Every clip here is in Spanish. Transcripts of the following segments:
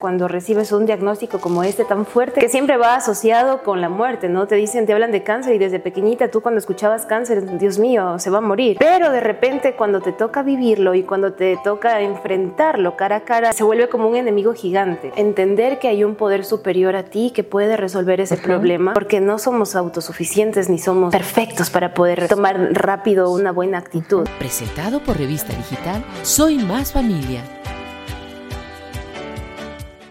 Cuando recibes un diagnóstico como este tan fuerte, que siempre va asociado con la muerte, ¿no? Te dicen, te hablan de cáncer y desde pequeñita tú cuando escuchabas cáncer, Dios mío, se va a morir. Pero de repente cuando te toca vivirlo y cuando te toca enfrentarlo cara a cara, se vuelve como un enemigo gigante. Entender que hay un poder superior a ti que puede resolver ese problema, porque no somos autosuficientes ni somos perfectos para poder tomar rápido una buena actitud. Presentado por Revista Digital, Soy Más Familia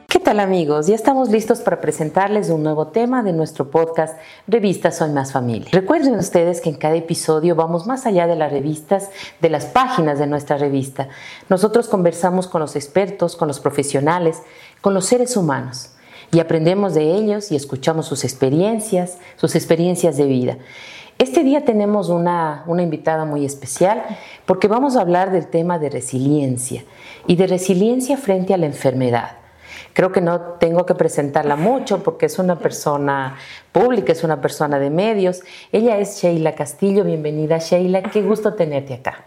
¿Qué tal amigos? Ya estamos listos para presentarles un nuevo tema de nuestro podcast Revista Soy Más Familia. Recuerden ustedes que en cada episodio vamos más allá de las revistas, de las páginas de nuestra revista. Nosotros conversamos con los expertos, con los profesionales, con los seres humanos y aprendemos de ellos y escuchamos sus experiencias, sus experiencias de vida. Este día tenemos una, una, invitada muy especial porque vamos a hablar del tema de resiliencia y de resiliencia frente a la enfermedad. Creo que no tengo que presentarla mucho porque es una persona pública, es una persona de medios. Ella es Sheila Castillo. Bienvenida, Sheila. Qué gusto tenerte acá.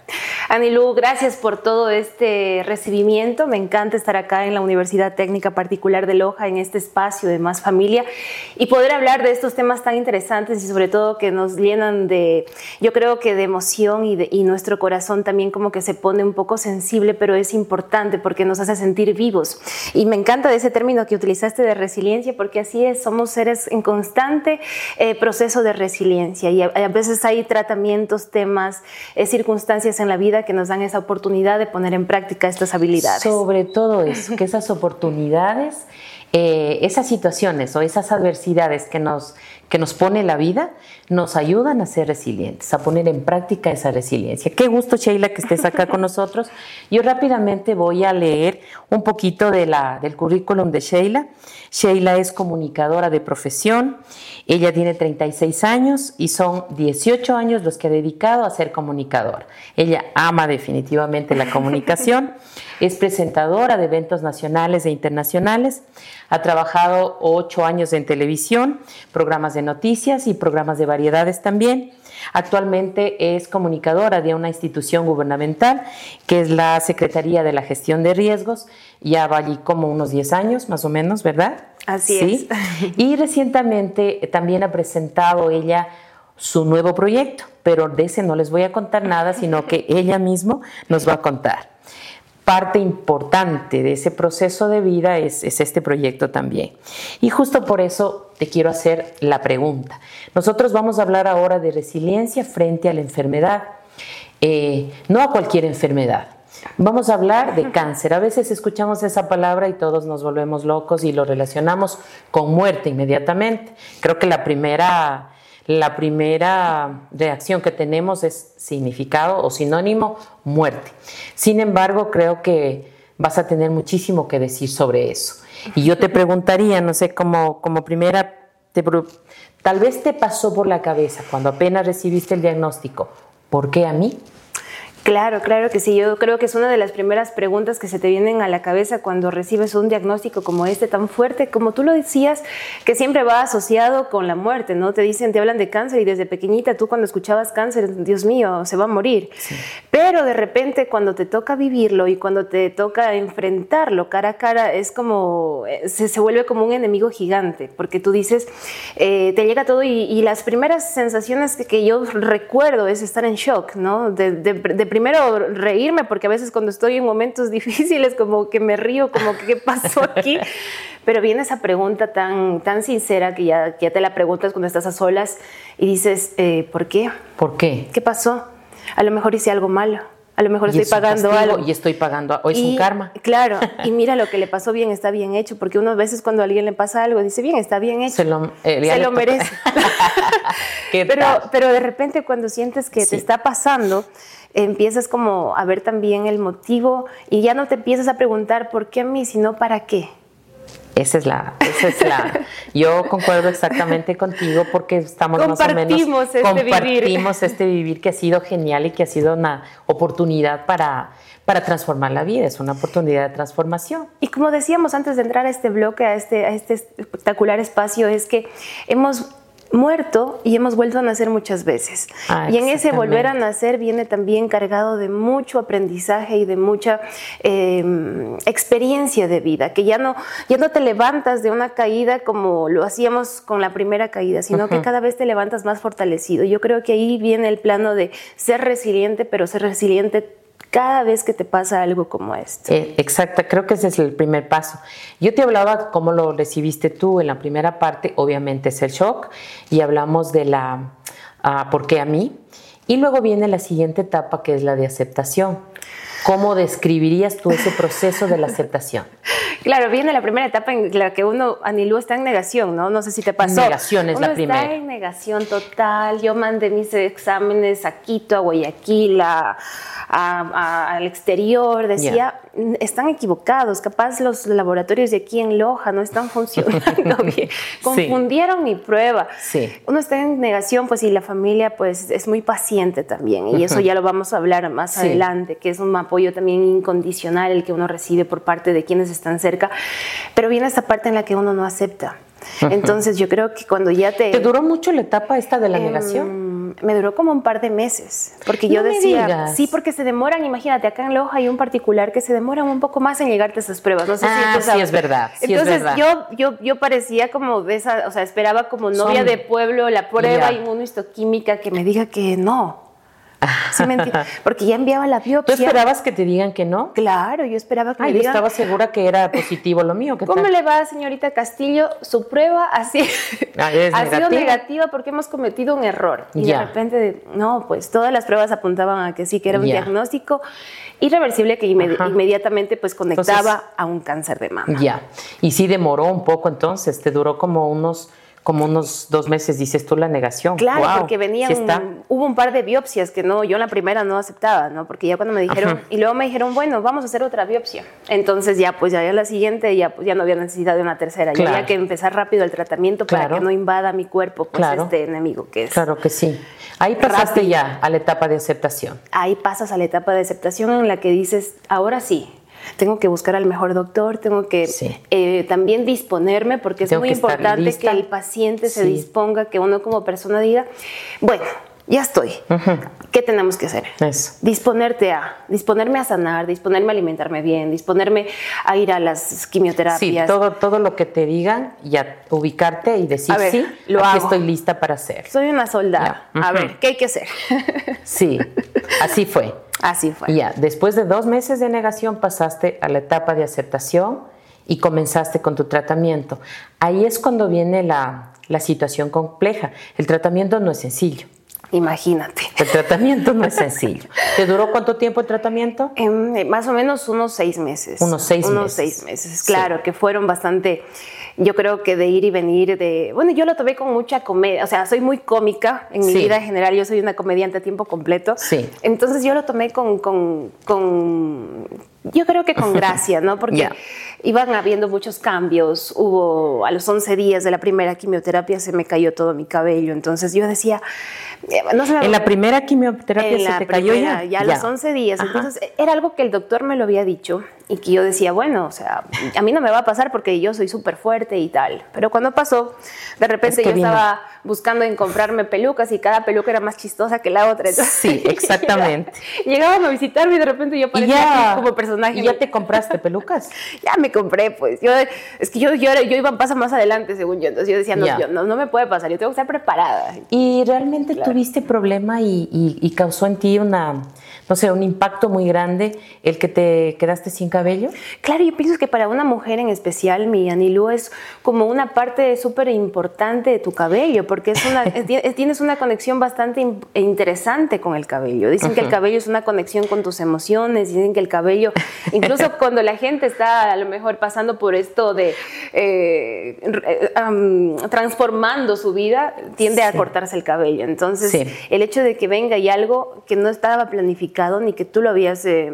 Anilú, gracias por todo este recibimiento. Me encanta estar acá en la Universidad Técnica Particular de Loja, en este espacio de Más Familia, y poder hablar de estos temas tan interesantes y sobre todo que nos llenan de, yo creo que de emoción y, de, y nuestro corazón también como que se pone un poco sensible, pero es importante porque nos hace sentir vivos. Y me encanta ese término que utilizaste de resiliencia, porque así es, somos seres en constante eh, proceso de resiliencia y a, veces hay tratamientos, temas, eh, circunstancias en la vida que nos dan esa oportunidad de poner en práctica estas habilidades. Sobre todo eso, que esas oportunidades, eh, esas situaciones o esas adversidades que nos, que nos pone la vida nos ayudan a ser resilientes, a poner en práctica esa resiliencia. Qué gusto, Sheila, que estés acá con nosotros. Yo rápidamente voy a leer un poquito de la, del currículum de Sheila. Sheila es comunicadora de profesión, ella tiene 36 años y son 18 años los que ha dedicado a ser comunicadora. Ella ama definitivamente la comunicación, es presentadora de eventos nacionales e internacionales, ha trabajado 8 años en televisión, programas de noticias y programas de variedades también. Actualmente es comunicadora de una institución gubernamental que es la Secretaría de la Gestión de Riesgos. Ya va allí como unos 10 años más o menos, ¿verdad? Así sí. es. Y recientemente también ha presentado ella su nuevo proyecto, pero de ese no les voy a contar nada, sino que ella misma nos va a contar. Parte importante de ese proceso de vida es, es este proyecto también. Y justo por eso te quiero hacer la pregunta. Nosotros vamos a hablar ahora de resiliencia frente a la enfermedad, eh, no a cualquier enfermedad. Vamos a hablar de cáncer. A veces escuchamos esa palabra y todos nos volvemos locos y lo relacionamos con muerte inmediatamente. Creo que la primera, la primera reacción que tenemos es significado o sinónimo muerte. Sin embargo, creo que vas a tener muchísimo que decir sobre eso. Y yo te preguntaría, no sé, como, como primera, tal vez te pasó por la cabeza cuando apenas recibiste el diagnóstico, ¿por qué a mí? Claro, claro que sí. Yo creo que es una de las primeras preguntas que se te vienen a la cabeza cuando recibes un diagnóstico como este tan fuerte, como tú lo decías, que siempre va asociado con la muerte, ¿no? Te dicen, te hablan de cáncer y desde pequeñita tú cuando escuchabas cáncer, Dios mío, se va a morir. Sí. Pero de repente cuando te toca vivirlo y cuando te toca enfrentarlo cara a cara, es como, se, se vuelve como un enemigo gigante, porque tú dices, eh, te llega todo y, y, las primeras sensaciones que, que, yo recuerdo es estar en shock, ¿no? de, de, de primero reírme, porque a veces cuando estoy en momentos difíciles como que me río, como que qué pasó aquí, pero viene esa pregunta tan, tan sincera que ya, que ya te la preguntas cuando estás a solas y dices, eh, ¿por qué? ¿Por qué? ¿Qué pasó? A lo mejor hice algo malo. A lo mejor estoy pagando castigo, algo. Y estoy pagando, o es y, un karma. Claro, y mira lo que le pasó bien, está bien hecho, porque unas veces cuando a alguien le pasa algo, dice, bien, está bien hecho. Se lo, eh, se lo merece. pero, pero de repente cuando sientes que sí. te está pasando, empiezas como a ver también el motivo y ya no te empiezas a preguntar por qué a mí, sino para qué. Esa es la, esa es la. Yo concuerdo exactamente contigo porque estamos más o menos este compartimos vivir. este vivir que ha sido genial y que ha sido una oportunidad para, para transformar la vida, es una oportunidad de transformación. Y como decíamos antes de entrar a este bloque, a este, a este espectacular espacio, es que hemos muerto y hemos vuelto a nacer muchas veces. Ah, y en ese volver a nacer viene también cargado de mucho aprendizaje y de mucha eh, experiencia de vida, que ya no, ya no te levantas de una caída como lo hacíamos con la primera caída, sino que cada vez te levantas más fortalecido. Yo creo que ahí viene el plano de ser resiliente, pero ser resiliente cada vez que te pasa algo como esto. Eh, exacta, creo que ese es el primer paso. Yo te hablaba cómo lo recibiste tú en la primera parte, obviamente es el shock, y hablamos de la ah, por qué a mí, y luego viene la siguiente etapa que es la de aceptación. ¿Cómo describirías tú ese proceso de la aceptación? Claro, viene la primera etapa en la que uno, Anilú, está en negación, ¿no? No sé si te pasó. Negación es uno la primera. Está en negación total. Yo mandé mis exámenes a Quito, a Guayaquil, a- a- a- al exterior. Decía, "Mm, están equivocados. Capaz los laboratorios de aquí en Loja no están funcionando bien. Confundieron mi prueba. Sí. Uno está en negación, pues, y la familia, pues, es muy paciente también. Y eso ya lo vamos a hablar más Sí. adelante, que es un apoyo también incondicional el que uno recibe por parte de quienes están cerca. Pero viene esta parte en la que uno no acepta. Entonces, yo creo que cuando ya te. ¿Te duró mucho la etapa esta de la Em, negación? Me duró como un par de meses, porque yo No me decía, digas. sí, porque se demoran, imagínate, acá en Loja hay un particular que se demoran un poco más en llegarte a esas pruebas, no sé Ah, si sí, es verdad, sí, es Entonces verdad. Yo, yo, yo parecía como de esa, o sea, esperaba como novia Son- de pueblo la prueba Ya. inmunohistoquímica que me diga que no. ¿Sí me? Porque ya enviaba la ¿Tú biopsia. esperabas que te digan que no? Claro, yo esperaba que me yo digan, estaba segura que era positivo lo mío. ¿qué ¿Cómo tal? le va, señorita Castillo? Su prueba así Ah, ha sido negativa. negativa porque hemos cometido un error. Y Ya. de repente, no, pues todas las pruebas apuntaban a que sí, que era un Ya. diagnóstico irreversible que inmedi- Ajá. inmediatamente pues conectaba Entonces- a un cáncer de mama. Ya. Y sí demoró un poco entonces, te duró como unos, como unos dos meses, dices tú, la negación. Claro, porque venían, sí hubo un par de biopsias que no, yo la primera no aceptaba, ¿no? Porque ya cuando me dijeron, Ajá. y luego me dijeron, bueno, vamos a hacer otra biopsia. Entonces ya, pues ya, ya la siguiente, ya, pues, ya no había necesidad de una tercera, ya Claro. había que empezar rápido el tratamiento para que no invada mi cuerpo, pues Claro. este enemigo que es. Claro que sí. Ahí pasaste Rápido. ya a la etapa de aceptación. ahí pasas a la etapa de aceptación en la que dices, ahora sí, tengo que buscar al mejor doctor, tengo que Sí. eh, también disponerme, porque es Tengo muy que importante que el paciente se Sí. disponga, que uno como persona diga, bueno, ya estoy, ¿qué tenemos que hacer? Eso. Disponerte a, disponerme a sanar, disponerme a alimentarme bien, disponerme a ir a las Sí, quimioterapias. todo, todo lo que te digan, ya ubicarte y decir, A ver, sí, lo aquí hago. estoy lista para hacer. Soy una soldada. A ver, ¿qué hay que hacer? Sí, así fue. Así fue. Ya, después de dos meses de negación pasaste a la etapa de aceptación y comenzaste con tu tratamiento. Ahí es cuando viene la, la situación compleja. El tratamiento no es sencillo. Imagínate. El tratamiento no es sencillo. ¿Te duró cuánto tiempo el tratamiento? Em, eh, más o menos unos seis meses. Unos seis unos meses. seis meses, Sí. claro, que fueron bastante, yo creo que de ir y venir, de, bueno, yo lo tomé con mucha comedia, o sea, soy muy cómica en mi Sí. vida en general, yo soy una comediante a tiempo completo. Sí. Entonces yo lo tomé con, con, con- yo creo que con gracia, ¿no? Porque Ya. iban habiendo muchos cambios, hubo, a los 11 días de la primera quimioterapia se me cayó todo mi cabello, entonces yo decía, eh, no me En la primera quimioterapia en se la te cayó primera, ya. a los 11 días. Ajá. Entonces, era algo que el doctor me lo había dicho y que yo decía, bueno, o sea, a mí no me va a pasar porque yo soy súper fuerte y tal. Pero cuando pasó, de repente Es que yo vino. estaba buscando en comprarme pelucas y cada peluca era más chistosa que la otra. Entonces, Sí, exactamente. Llegaban a visitarme y de repente yo parecía ya, como personaje. ¿Y ya te compraste pelucas? Ya me compré, pues. Yo, es que yo, yo, yo iba a pasar más adelante, según yo. Entonces yo decía, no, yo- no, no me puede pasar, yo tengo que estar preparada. ¿Y realmente tuviste problema y, y- y causó en ti una, no sé, un impacto muy grande el que te quedaste sin cabello? Claro, yo pienso que para una mujer en especial, mi Anilú es como una parte súper importante de tu cabello, porque es una, es- ti- tienes una conexión bastante in- interesante con el cabello. Dicen que el cabello es una conexión con tus emociones, dicen que el cabello, incluso cuando la gente está a lo mejor pasando por esto de eh, eh, transformando su vida, tiende a cortarse el cabello. Entonces, Sí. el hecho de que venga y algo que no estaba planificado ni que tú lo habías eh,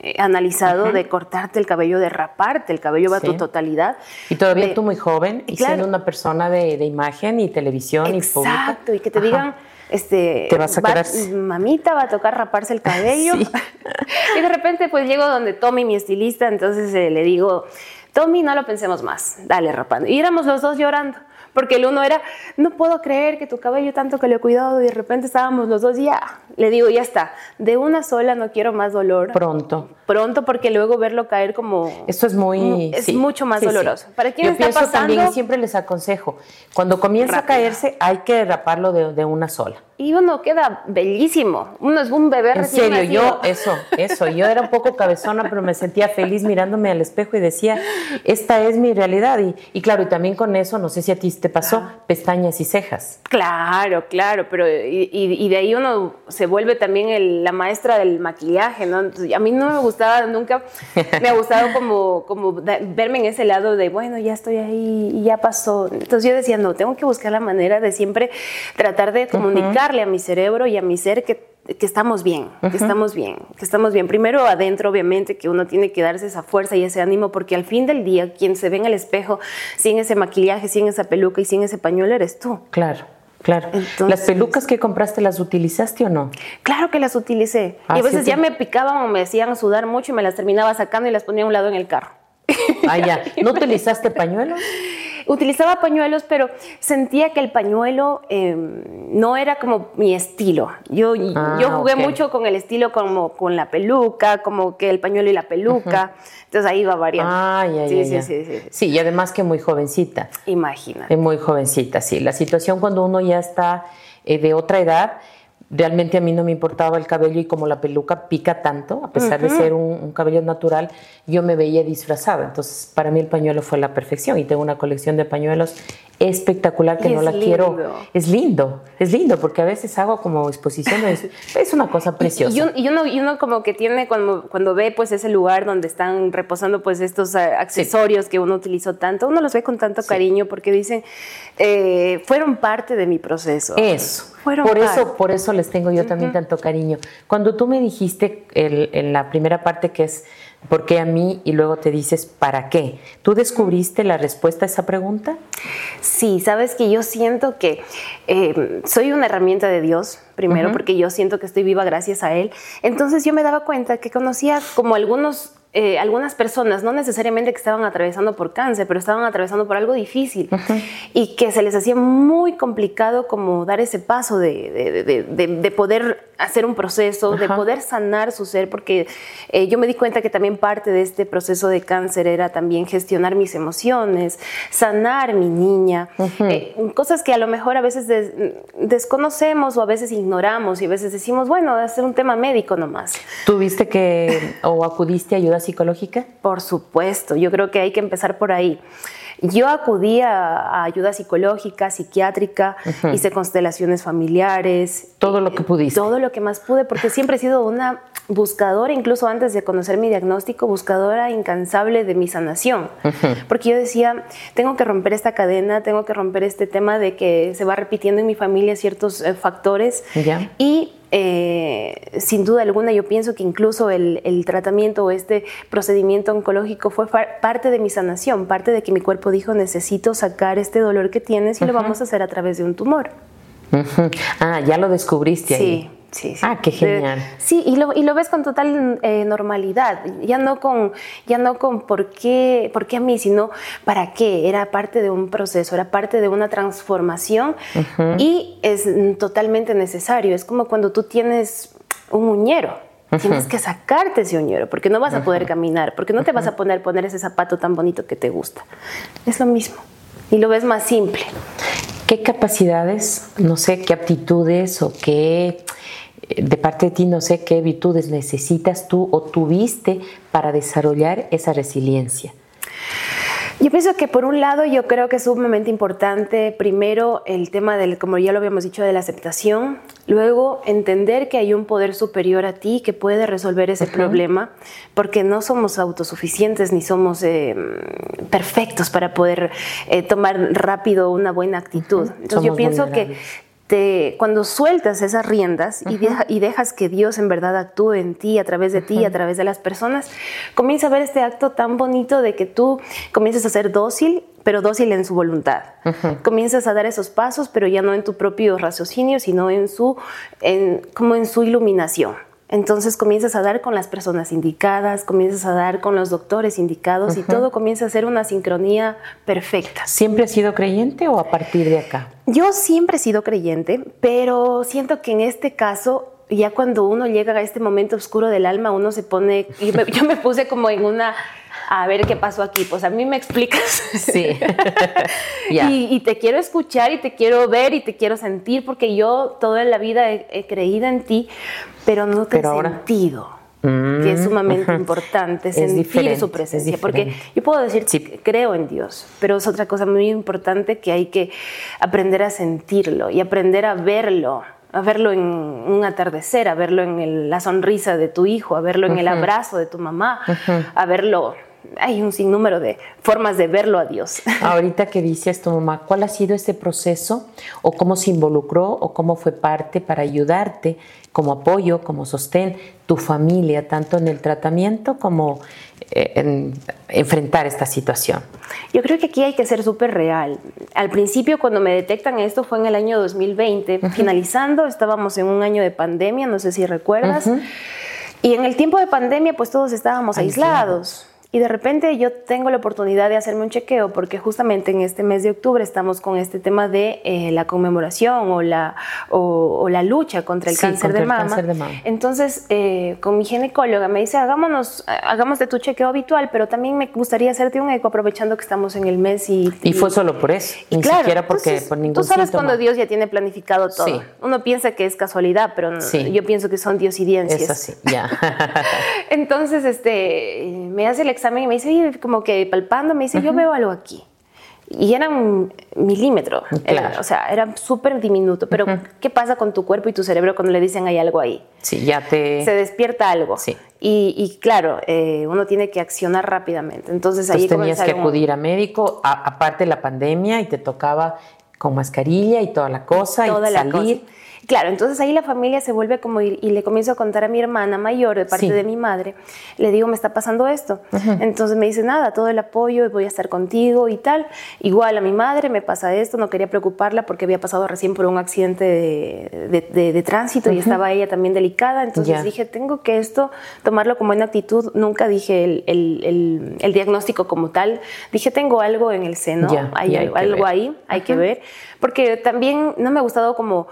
eh, analizado de cortarte el cabello, de raparte el cabello a Sí. tu totalidad. Y todavía de- tú muy joven y Claro. siendo una persona de, de imagen y televisión y pública. Exacto, y que te Ajá. digan, este, Te vas a va- sin- mamita va a tocar raparse el cabello. Sí. y de repente pues llego donde Tommy, mi estilista, entonces eh, le digo, Tommy, no lo pensemos más, dale rapando. Y éramos los dos llorando. Porque el uno era, no puedo creer que tu cabello tanto que le he cuidado y de repente estábamos los dos y ya, le digo, ya está, de una sola no quiero más dolor. Pronto. Pronto porque luego verlo caer como... Esto es muy... Es mucho más doloroso. ¿Para quién está pasando? también, siempre les aconsejo, cuando comienza a caerse hay que raparlo de una sola y uno queda bellísimo. Uno es un bebé En serio, yo, eso, eso. Yo era un poco cabezona, pero me sentía feliz mirándome al espejo y decía, esta es mi realidad. Y, y claro, y también con eso, no sé si a ti te pasó, pestañas y cejas. Claro, claro, pero y, y de ahí uno se vuelve también la maestra del maquillaje, ¿no? a mí no me gustaba, nunca me ha gustado como, como verme en ese lado de, bueno, ya estoy ahí y ya pasó. Entonces yo decía, no, tengo que buscar la manera de siempre tratar de comunicar a mi cerebro y a mi ser que, que estamos bien, que estamos bien, que estamos bien. Primero adentro, obviamente, que uno tiene que darse esa fuerza y ese ánimo, porque al fin del día, quien se ve en el espejo sin ese maquillaje, sin esa peluca y sin ese pañuelo, eres tú. Claro. Claro. ¿Las pelucas que compraste las utilizaste o no? Claro que las utilicé. y a veces ya me picaban o me hacían sudar mucho y me las terminaba sacando y las ponía a un lado en el carro. Ah, ya. ¿No utilizaste pañuelos? Utilizaba pañuelos, pero sentía que el pañuelo em, no era como mi estilo. Yo, ah, yo jugué mucho con el estilo como con la peluca, como que el pañuelo y la peluca. Entonces ahí va variando. Ah, sí, sí, sí, sí, sí, y además que muy jovencita. Imagínate. Muy jovencita, sí. La situación cuando uno ya está eh, de otra edad realmente a mí no me importaba el cabello y como la peluca pica tanto, a pesar de ser un, cabello natural, yo me veía disfrazada. Entonces, para mí el pañuelo fue la perfección y tengo una colección de pañuelos espectacular que no la quiero. Es lindo, es lindo porque a veces hago como exposiciones, es una cosa preciosa. Y, uno, y, uno, como que tiene cuando, cuando ve pues ese lugar donde están reposando pues estos eh, accesorios que uno utilizó tanto, uno los ve con tanto cariño porque dicen, eh, fueron parte de mi proceso. Eso por eso, por eso les tengo yo también tanto cariño. Cuando tú me dijiste en la primera parte que es ¿por qué a mí? y luego te dices ¿para qué? ¿Tú descubriste la respuesta a esa pregunta? Sí, sabes que yo siento que eh, soy una herramienta de Dios, primero porque yo siento que estoy viva gracias a Él. Entonces yo me daba cuenta que conocía como algunos eh, algunas personas, no necesariamente que estaban atravesando por cáncer, pero estaban atravesando por algo difícil y que se les hacía muy complicado como dar ese paso de, de, poder hacer un proceso, de poder sanar su ser, porque eh, yo me di cuenta que también parte de este proceso de cáncer era también gestionar mis emociones, sanar mi niña, eh, cosas que a lo mejor a veces desconocemos o a veces ignoramos y a veces decimos, bueno, es un tema médico nomás. ¿Tuviste que o acudiste a ayuda psicológica? Por supuesto, yo creo que hay que empezar por ahí. Yo acudí a, ayuda psicológica, psiquiátrica, hice constelaciones familiares. Todo lo que pudiste. Todo lo que más pude, porque siempre he sido una buscadora, incluso antes de conocer mi diagnóstico, buscadora incansable de mi sanación. Porque yo decía, tengo que romper esta cadena, tengo que romper este tema de que se va repitiendo en mi familia ciertos eh, factores. Y eh, sin duda alguna yo pienso que incluso el, tratamiento o este procedimiento oncológico fue parte de mi sanación, parte de que mi cuerpo dijo necesito sacar este dolor que tienes y lo vamos a hacer a través de un tumor. Ah, ya lo descubriste ahí. Sí, sí. Ah, qué genial. sí, y lo, y lo, ves con total eh, normalidad, ya no con, ya no con por qué, por qué a mí, sino para qué. Era parte de un proceso, era parte de una transformación y es totalmente necesario. Es como cuando tú tienes un uñero. Tienes que sacarte ese uñero porque no vas a poder caminar, porque no te vas a poner poner ese zapato tan bonito que te gusta. Es lo mismo. Y lo ves más simple. ¿Qué capacidades, no sé, qué aptitudes o qué de parte de ti no sé qué virtudes necesitas tú o tuviste para desarrollar esa resiliencia. Yo pienso que por un lado yo creo que es sumamente importante primero el tema del, como ya lo habíamos dicho, de la aceptación, luego entender que hay un poder superior a ti que puede resolver ese problema, porque no somos autosuficientes ni somos eh, perfectos para poder eh, tomar rápido una buena actitud. Entonces yo pienso que cuando sueltas esas riendas y, dejas que Dios en verdad actúe en ti, a través de ti, a través de las personas, comienza a ver este acto tan bonito de que tú comienzas a ser dócil, pero dócil en su voluntad. Comienzas a dar esos pasos, pero ya no en tu propio raciocinio, sino en su, como en su iluminación. Entonces comienzas a dar con las personas indicadas, comienzas a dar con los doctores indicados y todo comienza a ser una sincronía perfecta. ¿Siempre has sido creyente o a partir de acá? Yo siempre he sido creyente, pero siento que en este caso ya cuando uno llega a este momento oscuro del alma, uno se pone, yo me puse como en una a ver qué pasó aquí. Pues a mí me explicas. Sí. y, te quiero escuchar y te quiero ver y te quiero sentir porque yo toda la vida he, creído en ti, pero no te he sentido. que es mm, sumamente importante sentir su presencia, porque yo puedo decir que creo en Dios, pero es otra cosa muy importante que hay que aprender a sentirlo y aprender a verlo a verlo en un atardecer, a verlo en la sonrisa de tu hijo, a verlo en el abrazo de tu mamá, a verlo hay un sinnúmero de formas de verlo a Dios. Ahorita que dices tu mamá, ¿cuál ha sido ese proceso o cómo se involucró o cómo fue parte para ayudarte como apoyo, como sostén, tu familia, tanto en el tratamiento como eh, en enfrentar esta situación? Yo creo que aquí hay que ser súper real. Al principio, cuando me detectan esto, fue en el año 2020, finalizando, estábamos en un año de pandemia, no sé si recuerdas. Y en el tiempo de pandemia, pues todos estábamos aislados. Y de repente yo tengo la oportunidad de hacerme un chequeo porque justamente en este mes de octubre estamos con este tema de eh, la conmemoración o la, o, la lucha contra el, cáncer, de mama. Entonces, eh, con mi ginecóloga me dice, hagámonos, hagamos de tu chequeo habitual, pero también me gustaría hacerte un eco aprovechando que estamos en el mes. Y, y, fue solo por eso, ni siquiera porque por ningún Tú sabes cuando Dios ya tiene planificado todo. Uno piensa que es casualidad, pero yo pienso que son diosidencias. Es así, ya. Entonces, este, me hace el examen y me dice, como que palpando, me dice, yo veo algo aquí. Y era un milímetro, o sea, era súper diminuto. Pero, ¿qué pasa con tu cuerpo y tu cerebro cuando le dicen hay algo ahí? Sí, ya te... Se despierta algo. Sí. Y, claro, eh, uno tiene que accionar rápidamente. Entonces, ahí tenías que acudir a médico, aparte de la pandemia, y te tocaba con mascarilla y toda la cosa, y salir. Claro, entonces ahí la familia se vuelve como y, le comienzo a contar a mi hermana mayor de parte de mi madre, le digo, me está pasando esto. Entonces me dice, nada, todo el apoyo, voy a estar contigo y tal. Igual a mi madre me pasa esto, no quería preocuparla porque había pasado recién por un accidente de, tránsito y estaba ella también delicada. Entonces dije, tengo que esto tomarlo como una actitud. Nunca dije el, diagnóstico como tal. Dije, tengo algo en el seno, hay, algo ahí, hay que ver. Porque también no me ha gustado como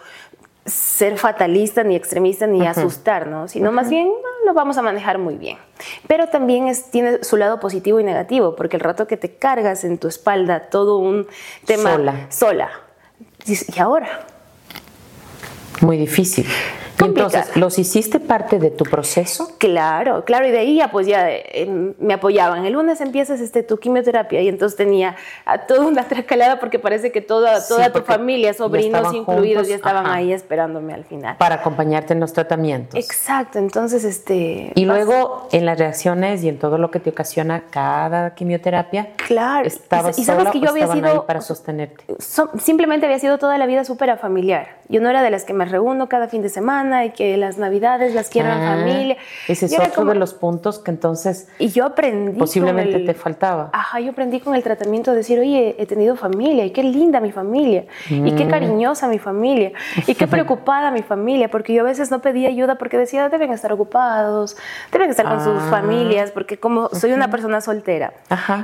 ser fatalista, ni extremista, ni asustar, ¿no? Sino más bien lo vamos a manejar muy bien. Pero también es, tiene su lado positivo y negativo, porque el rato que te cargas en tu espalda todo un tema sola, sola ¿y ahora? Muy difícil entonces, ¿los hiciste parte de tu proceso? Claro, claro, y de ahí ya pues ya eh, me apoyaban. El lunes empiezas este, tu quimioterapia y entonces tenía a toda una tracalada porque parece que toda, toda tu familia, sobrinos incluidos, ya estaban ahí esperándome al final. Para acompañarte en los tratamientos. Exacto, entonces este... Y luego en las reacciones y en todo lo que te ocasiona cada quimioterapia. Claro. ¿Estabas y, sabes que yo había sido... Ahí para sostenerte? simplemente había sido toda la vida súper familiar. Yo no era de las que me reúno cada fin de semana y que las navidades las quiero en ah, familia. Ese es otro de los puntos que entonces y yo aprendí posiblemente te faltaba. Ajá, yo aprendí con el tratamiento a decir, oye, he tenido familia y qué linda mi familia y qué mm. cariñosa mi familia y qué preocupada mi familia, porque yo a veces no pedía ayuda porque decía, deben estar ocupados, deben estar con sus ah. familias, porque como soy una persona soltera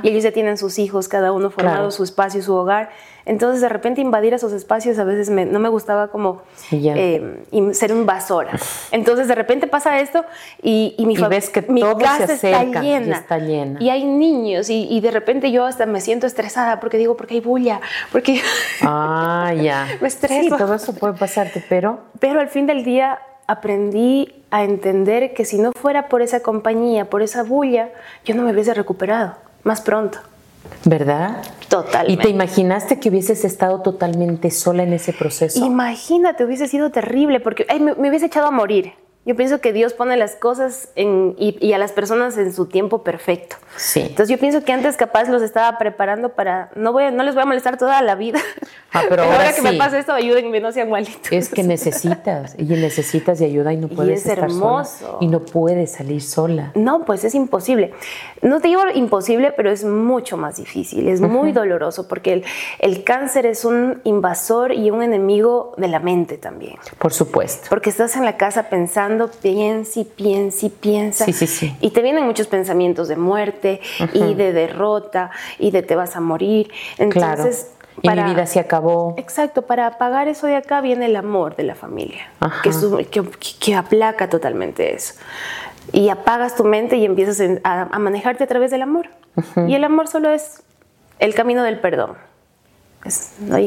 y ellos ya tienen sus hijos, cada uno formado su espacio, su hogar, entonces, de repente invadir esos espacios a veces no me gustaba como eh, ser invasora. Entonces, de repente pasa esto y, mi, ves que mi casa está, llena, está llena. Y hay niños y, de repente yo hasta me siento estresada porque digo, porque hay bulla, porque ah, ya. me estreso. Sí, todo eso puede pasarte, pero... Pero al fin del día aprendí a entender que si no fuera por esa compañía, por esa bulla, yo no me hubiese recuperado más pronto. ¿Verdad? Totalmente. ¿Y te imaginaste que hubieses estado totalmente sola en ese proceso? Imagínate, hubiese sido terrible porque me, me, hubiese echado a morir. Yo pienso que Dios pone las cosas y, a las personas en su tiempo perfecto. Sí. Entonces yo pienso que antes capaz los estaba preparando para, no, voy, no les voy a molestar toda la vida. Ah, pero, ahora, que me pasa esto, ayúdenme, no sean malitos. Es que necesitas, y necesitas de ayuda y no puedes y es hermoso. y no puedes salir sola. No, pues es imposible. No te digo imposible, pero es mucho más difícil, es muy doloroso, porque el, el cáncer es un invasor y un enemigo de la mente también. Por supuesto. Porque estás en la casa pensando piensa y piensa y piensa. Sí, sí, sí. Y te vienen muchos pensamientos de muerte y de derrota y de te vas a morir. Entonces, claro. Y mi vida se acabó. Exacto, para apagar eso de acá viene el amor de la familia, que, es, que, que, aplaca totalmente eso. Y apagas tu mente y empiezas a, a manejarte a través del amor. Y el amor solo es el camino del perdón.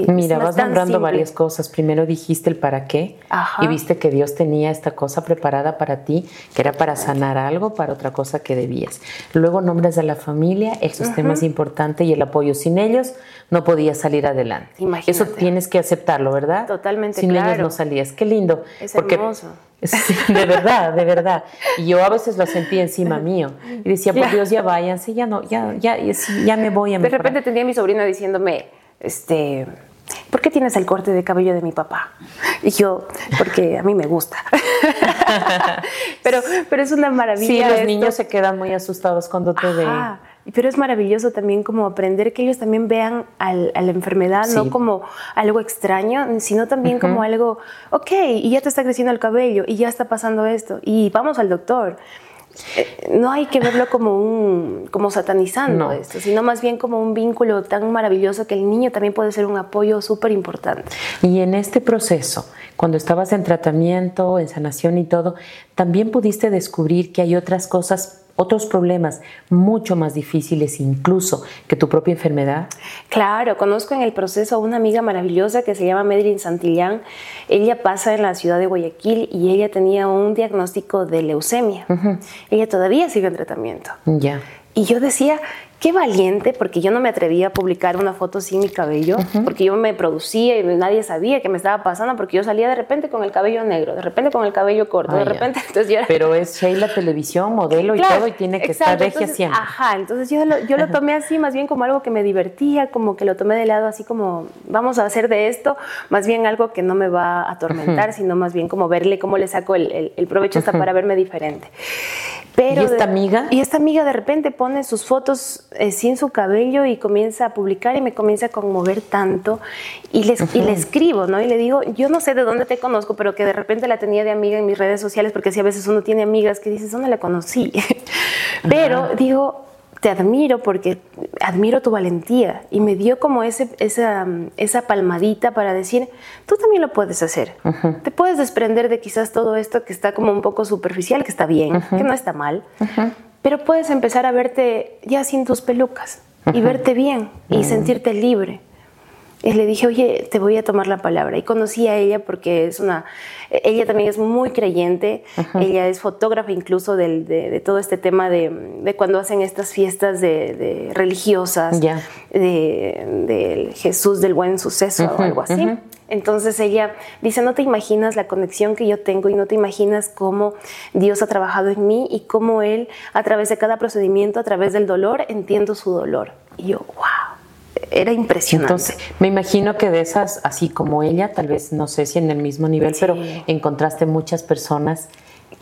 Mira, vas nombrando varias cosas. Primero dijiste el para qué y viste que Dios tenía esta cosa preparada para ti, que era para sanar algo, para otra cosa que debías. Luego nombres a la familia, el sistema es importante y el apoyo. Sin ellos no podías salir adelante. Imagínate. Eso tienes que aceptarlo, ¿verdad? Totalmente. Sin claro. ellos no salías. Qué lindo. Es hermoso. de verdad, de verdad. Y yo a veces lo sentí encima mío. Y decía, por Dios, ya váyanse, ya no, ya, ya, ya me voy a De repente tenía mi sobrina diciéndome, este, ¿por qué tienes el corte de cabello de mi papá? Y yo, porque a mí me gusta. pero, pero es una maravilla. Sí, los esto. niños se quedan muy asustados cuando te ven. Pero es maravilloso también como aprender que ellos también vean al, a la enfermedad sí. no como algo extraño, sino también uh -huh. como algo, ok, y ya te está creciendo el cabello, y ya está pasando esto, y vamos al doctor no hay que verlo como un como satanizando No. esto, sino más bien como un vínculo tan maravilloso que el niño también puede ser un apoyo súper importante. Y en este proceso, cuando estabas en tratamiento, en sanación y todo, también pudiste descubrir que hay otras cosas, otros problemas mucho más difíciles incluso que tu propia enfermedad. Claro, conozco en el proceso a una amiga maravillosa que se llama Medellín Santillán. Ella pasa en la ciudad de Guayaquil y ella tenía un diagnóstico de leucemia. Ella todavía sigue en tratamiento. Ya. Y yo decía, qué valiente, porque yo no me atrevía a publicar una foto sin mi cabello, uh -huh. porque yo me producía y nadie sabía qué me estaba pasando, porque yo salía de repente con el cabello negro, de repente con el cabello corto, de ya. repente, entonces yo era... Pero es Sheila Televisión, modelo y todo, y tiene que exacto, estar regia siempre. Ajá, entonces yo lo, yo lo tomé así, más bien como algo que me divertía, como que lo tomé de lado así como, vamos a hacer de esto, más bien algo que no me va a atormentar, sino más bien como verle cómo le saco el, el, el provecho hasta para verme diferente. Pero ¿Y esta de- amiga? Y esta amiga de repente pone sus fotos eh, sin su cabello y comienza a publicar y me comienza a conmover tanto y le, y le escribo, ¿no? Y le digo, yo no sé de dónde te conozco, pero que de repente la tenía de amiga en mis redes sociales, porque si a veces uno tiene amigas que dices, ¿dónde la conocí? pero digo, te admiro porque admiro tu valentía y me dio como ese, esa, esa palmadita para decir, tú también lo puedes hacer. Te puedes desprender de quizás todo esto que está como un poco superficial, que está bien, que no está mal, pero puedes empezar a verte ya sin tus pelucas y verte bien y sentirte libre. Y le dije, oye, te voy a tomar la palabra. Y conocí a ella porque es una, ella también es muy creyente, ella es fotógrafa incluso del- de, de todo este tema de, de cuando hacen estas fiestas de, de religiosas, de, del Jesús del buen suceso o algo así. Entonces ella dice, no te imaginas la conexión que yo tengo y no te imaginas cómo Dios ha trabajado en mí y cómo Él, a través de cada procedimiento, a través del dolor, entiendo su dolor. Y yo, wow, era impresionante. Entonces, me imagino que de esas, así como ella, tal vez no sé si en el mismo nivel, Sí. pero encontraste muchas personas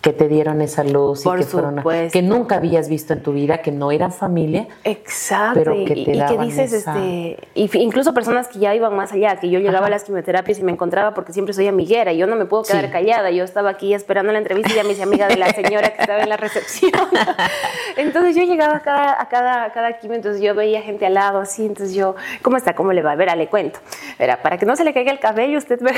que te dieron esa luz Por y que fueron a- que nunca habías visto en tu vida, que no eran familia. Exacto, Pero que te y que daban dices, esa- este, y fi- incluso personas que ya iban más allá, que yo llegaba Ajá. a las quimioterapias y me encontraba porque siempre soy amiguera, y yo no me puedo quedar Sí. callada, yo estaba aquí esperando la entrevista y ya me hice amiga de la señora que estaba en la recepción. entonces yo llegaba a cada, a cada, a cada quimio, entonces yo veía gente al lado así, entonces yo, ¿cómo está? ¿Cómo le va? Verá, le cuento. Verá, para que no se le caiga el cabello, usted ve.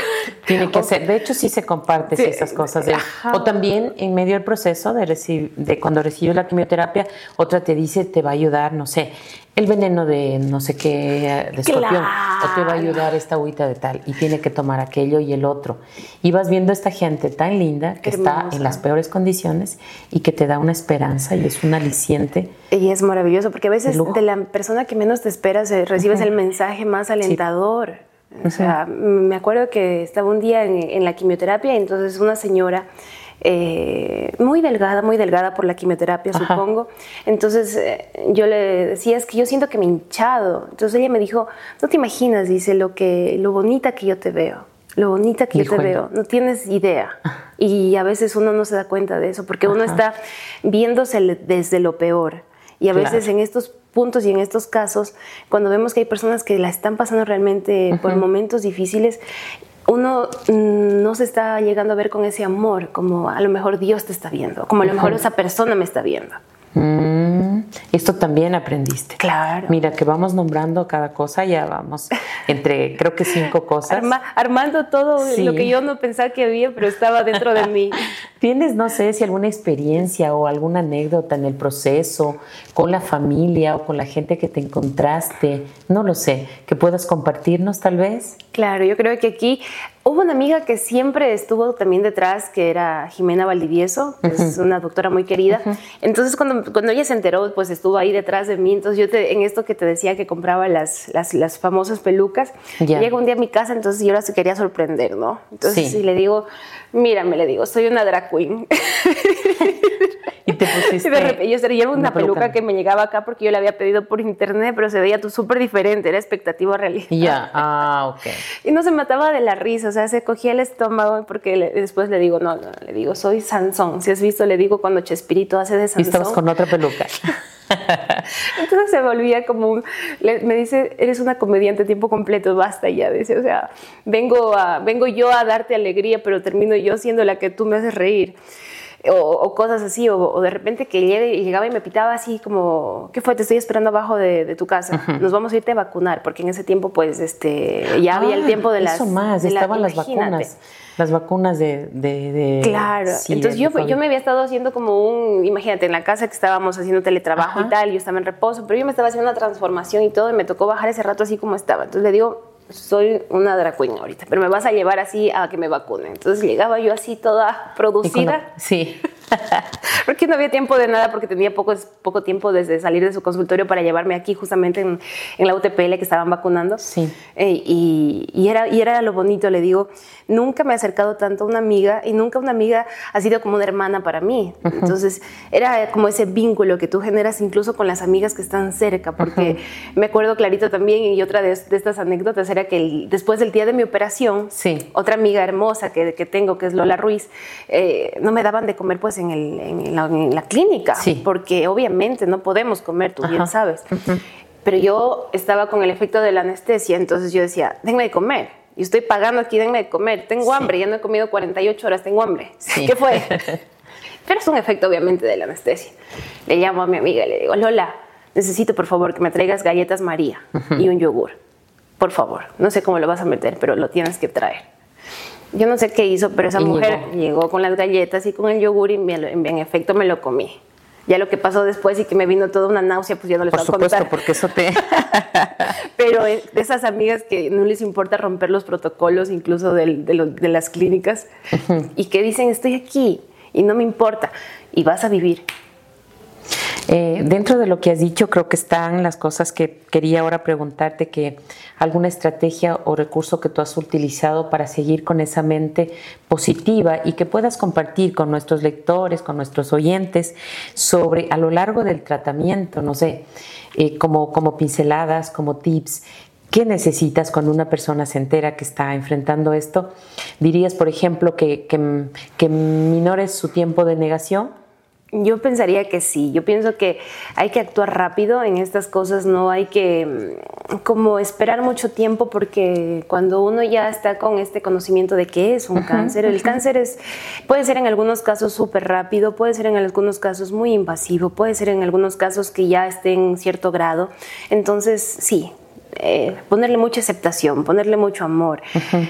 Tiene que O- ser, de hecho sí se comparte Sí, esas cosas. de- o también en medio del proceso de, recib- de cuando recibes la quimioterapia, otra te dice te va a ayudar, no sé, el veneno de no sé qué, de escorpión, o te va a Claro. ayudar esta agüita de tal, y tiene que tomar aquello y el otro. Y vas viendo esta gente tan linda que está en las peores condiciones y que te da una esperanza y es un aliciente. Y es maravilloso, porque a veces De de la persona que menos te esperas recibes el mensaje más alentador. O sea, me acuerdo que estaba un día en, en la quimioterapia y entonces una señora eh, muy delgada, muy delgada por la quimioterapia, Ajá. supongo. Entonces eh, yo le decía, es que yo siento que me he hinchado. Entonces ella me dijo, no te imaginas, dice, lo, que, lo bonita que yo te veo. Lo bonita que yo te veo, no tienes idea. Y a veces uno no se da cuenta de eso, porque uno está viéndose desde lo peor. Y a Claro. veces en estos puntos y en estos casos, cuando vemos que hay personas que la están pasando realmente por momentos difíciles, uno mm, no se está llegando a ver con ese amor, como a lo mejor Dios te está viendo, como a lo mejor esa persona me está viendo. Mm, esto también aprendiste. Claro. Mira, que vamos nombrando cada cosa, ya vamos entre, creo que cinco cosas. armando todo lo que yo no pensaba que había, pero estaba dentro de mí. ¿Tienes, no sé, si alguna experiencia o alguna anécdota en el proceso con la familia o con la gente que te encontraste? No lo sé, que puedas compartirnos tal vez. Claro, yo creo que aquí Hubo una amiga que siempre estuvo también detrás, que era Jimena Valdivieso, que es una doctora muy querida. Entonces, cuando, cuando ella se enteró, pues estuvo ahí detrás de mí. Entonces, yo te, en esto que te decía que compraba las, las, las famosas pelucas, llega un día a mi casa, entonces yo la quería sorprender, ¿no? Entonces, sí. le digo, mira, me le digo, soy una drag queen. Y te pusiste. de repente, yo llevo una, peluca. que me llegaba acá porque yo la había pedido por internet, pero se veía súper diferente, era expectativa realidad. Ya, ah, ok. Y no se mataba de la risa, o sea, se cogía el estómago porque después le digo, no, no, le digo, soy Sansón. Si has visto, le digo cuando Chespirito hace de Sansón. Y estabas con otra peluca. Entonces se volvía como un, me dice, eres una comediante tiempo completo, basta ya, dice, o sea, vengo, a, vengo yo a darte alegría, pero termino yo siendo la que tú me haces reír o, cosas así, o, de repente que llegue, llegaba y me pitaba así como, ¿qué fue? Te estoy esperando abajo de, tu casa, nos vamos a irte a vacunar, porque en ese tiempo pues este, ya había el ah, tiempo de las... Eso más, estaban las vacunas. Las vacunas de... claro, entonces yo, yo me había estado haciendo como un, imagínate, en la casa que estábamos haciendo teletrabajo y tal, yo estaba en reposo, pero yo me estaba haciendo una transformación y todo, y me tocó bajar ese rato así como estaba. Entonces le digo, soy una drag queen ahorita, pero me vas a llevar así a que me vacunen. Entonces llegaba yo así toda producida. sí. porque no había tiempo de nada, porque tenía poco, poco tiempo desde salir de su consultorio para llevarme aquí justamente en, la UTPL que estaban vacunando. Sí. Eh, y, era, y era lo bonito, le digo, nunca me he acercado tanto a una amiga y nunca una amiga ha sido como una hermana para mí. Entonces era como ese vínculo que tú generas incluso con las amigas que están cerca, porque me acuerdo clarito también y otra de, estas anécdotas era que después del día de mi operación, sí. otra amiga hermosa que, que tengo, que es Lola Ruiz, eh, no me daban de comer pues en, el, en, la, clínica, porque obviamente no podemos comer, tú bien sabes. Pero yo estaba con el efecto de la anestesia, entonces yo decía, denme de comer. Y estoy pagando aquí, denme de comer. Tengo hambre, ya no he comido 48 horas, tengo hambre. ¿Qué fue? Pero es un efecto obviamente de la anestesia. Le llamo a mi amiga y le digo, Lola, necesito por favor que me traigas galletas María y un yogur. Por favor, no sé cómo lo vas a meter, pero lo tienes que traer. Yo no sé qué hizo, pero esa mujer llegó. con las galletas y con el yogur y en efecto me lo comí. Ya lo que pasó después y que me vino toda una náusea, pues ya no les voy a contar. Por supuesto, porque eso te... Pero de esas amigas que no les importa romper los protocolos, incluso de, de, las clínicas, y que dicen, estoy aquí y no me importa, y vas a vivir. Eh, dentro de lo que has dicho, creo que están las cosas que quería ahora preguntarte, que alguna estrategia o recurso que tú has utilizado para seguir con esa mente positiva y que puedas compartir con nuestros lectores, con nuestros oyentes, sobre a lo largo del tratamiento, no sé, eh, como, como pinceladas, como tips, ¿Qué necesitas cuando una persona se entera que está enfrentando esto? ¿Dirías, por ejemplo, que, que, que minores su tiempo de negación? Yo pensaría que sí, yo pienso que hay que actuar rápido en estas cosas, no hay que mm, como esperar mucho tiempo porque cuando uno ya está con este conocimiento de qué es un cáncer, el cáncer es, puede ser en algunos casos súper rápido, puede ser en algunos casos muy invasivo, puede ser en algunos casos que ya esté en cierto grado, entonces sí, eh, ponerle mucha aceptación, ponerle mucho amor,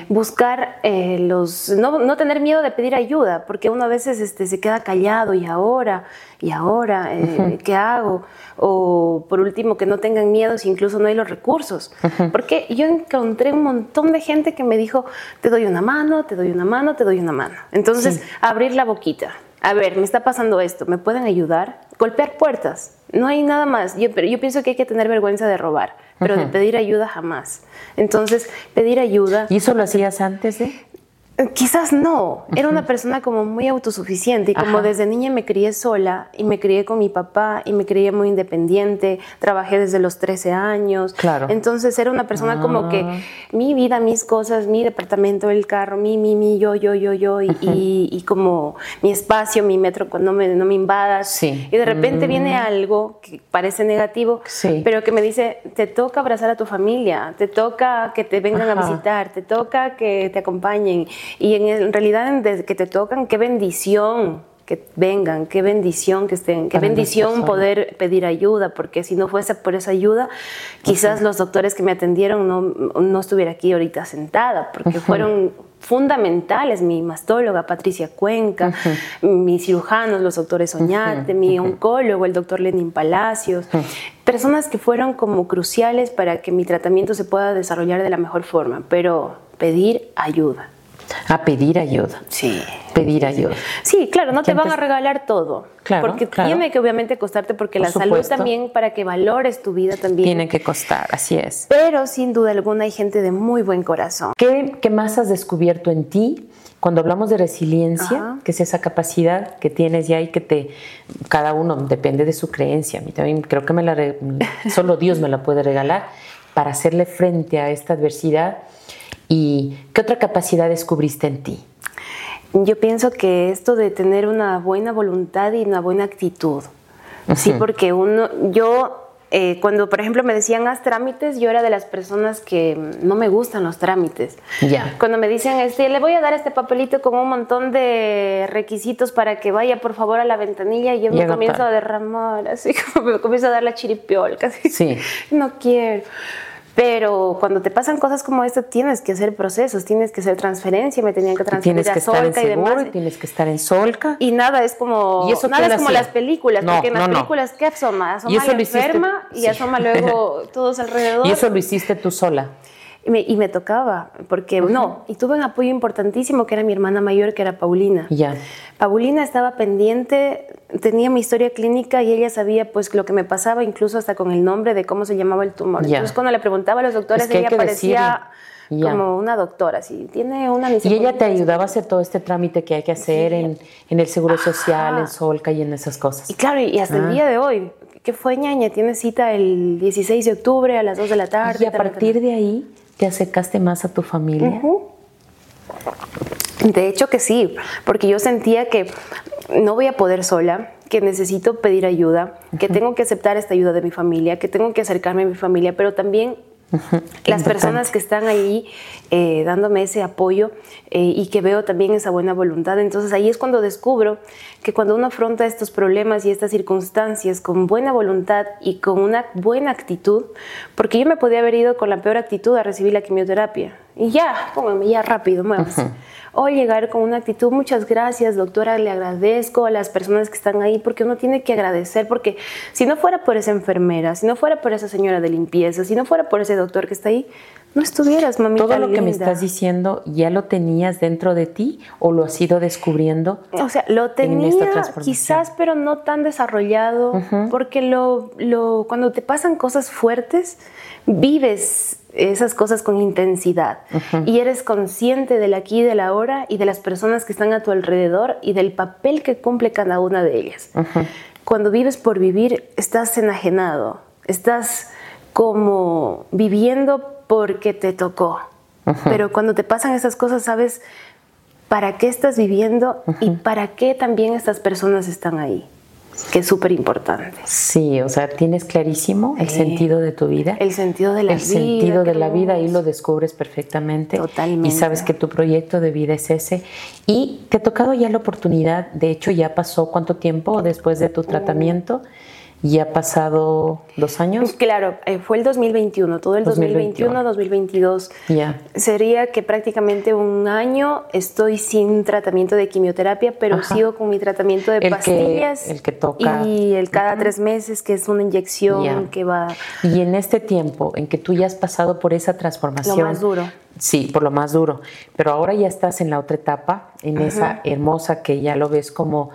buscar eh, los, no, tener miedo de pedir ayuda, porque uno a veces este, se queda callado y ahora, y ahora, eh, ¿qué hago? O por último, que no tengan miedo si incluso no hay los recursos. Porque yo encontré un montón de gente que me dijo, te doy una mano, te doy una mano, te doy una mano. Entonces, abrir la boquita. A ver, me está pasando esto, ¿me pueden ayudar? Golpear puertas. No hay nada más. Yo, pero yo pienso que hay que tener vergüenza de robar pero de pedir ayuda jamás. Entonces, pedir ayuda. ¿Y eso lo hacías antes de? Quizás no, era una persona como muy autosuficiente y como desde niña me crié sola y me crié con mi papá y me crié muy independiente, trabajé desde los 13 años. Claro. Entonces era una persona como que Ah. mi vida, mis cosas, mi departamento, el carro, mi, mi, mi, yo, yo, yo, yo y, y- y como mi espacio, mi metro, no me, no me invadas. Sí. Y de repente viene algo que parece negativo, Sí. pero que me dice, te toca abrazar a tu familia, te toca que te vengan a visitar, te toca que te acompañen. Y en, en realidad, desde que te tocan, qué bendición que vengan, qué bendición que estén, qué Para bendición poder pedir ayuda, porque si no fuese por esa ayuda, quizás los doctores que me atendieron no, no estuviera aquí ahorita sentada, porque fueron fundamentales, mi mastóloga Patricia Cuenca, mis cirujanos, los doctores Oñate, mi oncólogo, el doctor Lenin Palacios, personas que fueron como cruciales para que mi tratamiento se pueda desarrollar de la mejor forma, pero pedir ayuda. A pedir ayuda. Sí. Pedir ayuda. Sí, claro, no te van a regalar todo. Claro, Porque claro. tiene que obviamente costarte, porque Por la salud supuesto. también, para que valores tu vida también. Tiene que costar, así es. Pero sin duda alguna hay gente de muy buen corazón. ¿Qué, qué más has descubierto en ti cuando hablamos de resiliencia, Ajá. que es esa capacidad que tienes ya y que te, cada uno depende de su creencia. A mí también creo que me la, solo Dios me la puede regalar para hacerle frente a esta adversidad. ¿Y qué otra capacidad descubriste en ti? Yo pienso que esto de tener una buena voluntad y una buena actitud. Sí, porque uno, yo, eh, cuando por ejemplo me decían haz trámites, yo era de las personas que no me gustan los trámites. Ya. Cuando me dicen, este, le voy a dar este papelito con un montón de requisitos para que vaya por favor a la ventanilla, y yo me comienzo a derramar, así como me comienzo a dar la chiripiolca. así. Sí. No quiero. Pero cuando te pasan cosas como esto, tienes que hacer procesos, tienes que hacer transferencia, me tenían que transferir tienes a que estar en Solca y seguro, demás. y tienes que estar en Solca. Y nada es como ¿Y eso nada es como las películas, No, porque en las no, no. películas ¿qué asoma? Asoma Y eso la hiciste- enferma y sí. asoma luego todos alrededor. Y eso lo hiciste tú sola. Y me, y me tocaba, porque no, y tuve un apoyo importantísimo que era mi hermana mayor, que era Paulina. Ya. Paulina estaba pendiente, tenía mi historia clínica y ella sabía pues lo que me pasaba, incluso hasta con el nombre de cómo se llamaba el tumor. Ya. Entonces cuando le preguntaba a los doctores, Es que ella parecía. Ya. como una doctora, sí, tiene una Y ella te ayudaba a hacer todo este trámite que hay que hacer en, en el Seguro Social, Ajá. en Solca y en esas cosas. Y claro, y hasta Ah. el día de hoy, que fue ñaña, tiene cita el 16 de octubre a las 2 de la tarde. Y a partir de ahí te acercaste más a tu familia. De hecho que sí, porque yo sentía que no voy a poder sola, que necesito pedir ayuda, que tengo que aceptar esta ayuda de mi familia, que tengo que acercarme a mi familia, pero también Las importante. personas que están ahí eh, dándome ese apoyo eh, y que veo también esa buena voluntad. Entonces ahí es cuando descubro que cuando uno afronta estos problemas y estas circunstancias con buena voluntad y con una buena actitud, porque yo me podía haber ido con la peor actitud a recibir la quimioterapia y ya, póngame ya rápido, muévase. O llegar con una actitud, muchas gracias doctora, le agradezco a las personas que están ahí, porque uno tiene que agradecer, porque si no fuera por esa enfermera, si no fuera por esa señora de limpieza, si no fuera por ese doctor que está ahí, no estuvieras, mamita Todo lo que me linda. estás diciendo, ¿ya lo tenías dentro de ti o lo has ido descubriendo? O sea, lo en tenía quizás, pero no tan desarrollado, porque lo, lo- cuando te pasan cosas fuertes, vives esas cosas con intensidad. Y eres consciente del aquí y del ahora y de las personas que están a tu alrededor y del papel que cumple cada una de ellas. Cuando vives por vivir, estás enajenado, estás como viviendo porque te tocó. Pero cuando te pasan esas cosas, sabes para qué estás viviendo y para qué también estas personas están ahí, que es súper importante. Sí, o sea, tienes clarísimo el Sí. sentido de tu vida. El sentido de la el vida. sentido de la vida y lo descubres perfectamente. Totalmente. Y sabes que tu proyecto de vida es ese. Y te ha tocado ya la oportunidad, de hecho ya pasó cuánto tiempo después de tu tratamiento, ya ha pasado dos años. Claro, eh, fue el 2021, todo el 2021, 2022. Ya. Sería que prácticamente un año estoy sin tratamiento de quimioterapia, pero Ajá. sigo con mi tratamiento de El que- pastillas. el que toca. Y el cada tres meses, que es una inyección que va Y en este tiempo en que tú ya has pasado por esa transformación. lo más duro. Sí, por lo más duro. Pero ahora ya estás en la otra etapa, en esa hermosa que ya lo ves como